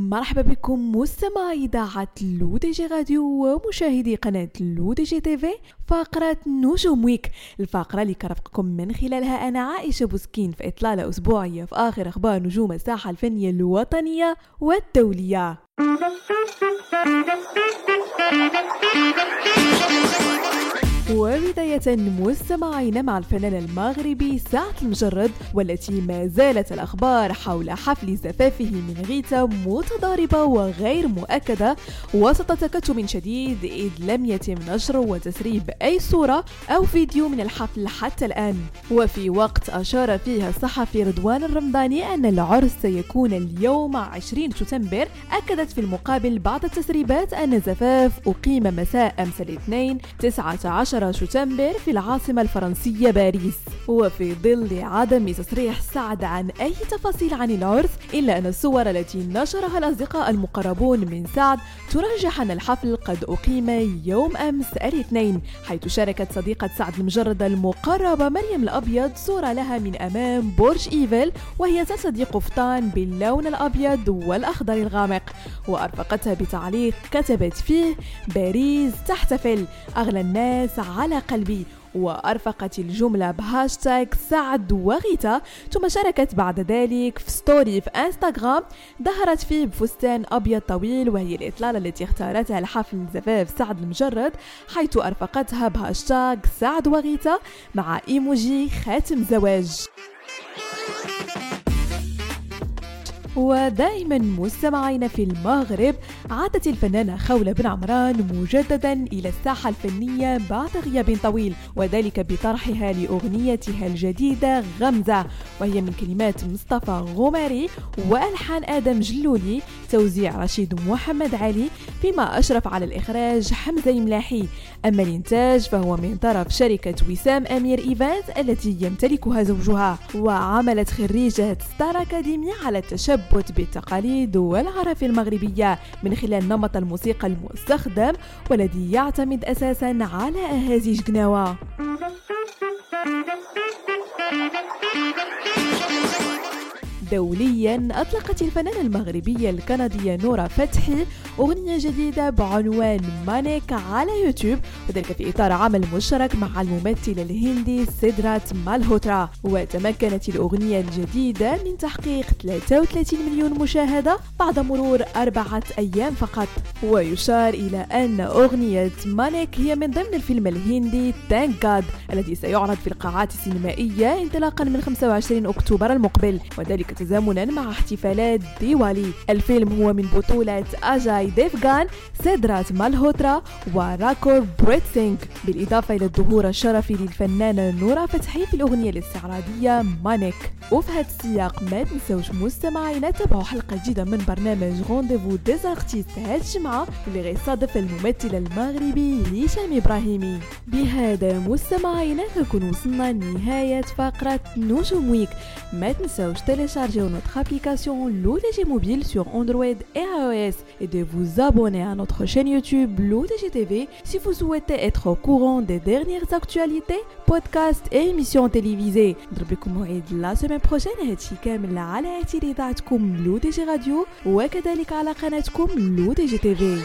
مرحبا بكم مستمعي إذاعة L'ODJ Radio ومشاهدي قناة L'ODJ TV فقرة نجوم Week الفقرة اللي كرفقكم من خلالها أنا عائشة بوسكين في إطلالة أسبوعية في آخر أخبار نجوم الساحة الفنية الوطنية والدولية. وبداية مستمعين مع الفنان المغربي سعد المجرد والتي ما زالت الأخبار حول حفل زفافه من غيتا متضاربة وغير مؤكدة وسط تكتم شديد إذ لم يتم نشر وتسريب أي صورة أو فيديو من الحفل حتى الآن. وفي وقت أشار فيها الصحفي رضوان الرمضاني أن العرس سيكون اليوم 20 سبتمبر أكدت في المقابل بعض التسريبات أن الزفاف أقيم مساء أمس الاثنين 19 10 شتنبر في العاصمة الفرنسية باريس. وفي ظل عدم تصريح سعد عن أي تفاصيل عن العرس إلا أن الصور التي نشرها الأصدقاء المقربون من سعد ترجح أن الحفل قد أقيم يوم أمس الاثنين حيث شاركت صديقة سعد المجرد المقربة مريم الأبيض صورة لها من أمام برج إيفل وهي ترتدي قفطان باللون الأبيض والأخضر الغامق. وأرفقتها بتعليق كتبت فيه باريس تحتفل أغلى الناس على قلبي وأرفقت الجملة بهاشتاغ سعد وغيتا. ثم شاركت بعد ذلك في story في إنستغرام. ظهرت فيه بفستان أبيض طويل وهي الإطلالة التي اختارتها لحفل زفاف سعد المجرد حيث أرفقتها بهاشتاغ سعد وغيتا مع إيموجي خاتم زواج. ودائما مستمعين في المغرب عادت الفنانة خولة بن عمران مجددا إلى الساحة الفنية بعد غياب طويل وذلك بطرحها لأغنيتها الجديدة غمزة وهي من كلمات مصطفى غماري وألحان آدم جلولي توزيع رشيد محمد علي فيما أشرف على الإخراج حمزة ملاحي أما الإنتاج فهو من طرف شركة وسام أمير إيفانت التي يمتلكها زوجها وعملت خريجة ستار أكاديمي على التشبث بالتقاليد والعرف المغربية من خلال نمط الموسيقى المستخدم والذي يعتمد أساسا على أهازيج جناوة. دوليا. أطلقت الفنانة المغربية الكندية نورا فتحي أغنية جديدة بعنوان مانيك على يوتيوب وذلك في إطار عمل مشترك مع الممثل الهندي سيدرات مالهوترا. وتمكنت الأغنية الجديدة من تحقيق 33 مليون مشاهدة بعد مرور أربعة أيام فقط. ويشار إلى أن أغنية مانيك هي من ضمن الفيلم الهندي Thank God الذي سيعرض في القاعات السينمائية انطلاقا من 25 أكتوبر المقبل. وذلك تزامنا مع احتفالات ديوالي. الفيلم هو من بطولة أجاي ديفغان سيدرات مالهوترا وراكور بريت سينغ بالإضافة إلى الظهور الشرفي للفنانة نورا فتحي في الأغنية الاستعراضية مانيك. وفي هذا السياق ما تنسوش مستمعينا تابعوا حلقة جديدة من برنامج Rendez-vous des Artistes هاد الجمعة اللي غيصادف الممثل المغربي هشام إبراهيمي. بهذا مستمعينا نكون وصلنا لنهاية فقرة نجوم Week ما تنسوش télécharger notre application l'ODG Mobile sur Android et iOS et de vous abonner à notre chaîne YouTube l'ODG TV si vous souhaitez être au courant des dernières actualités, podcasts et émissions télévisées. نضرب موعد la semaine prochaine هادشي كامل على اثير اذاعتكم لو دي جي راديو وكذلك على قناتكم لو دي جي تيفي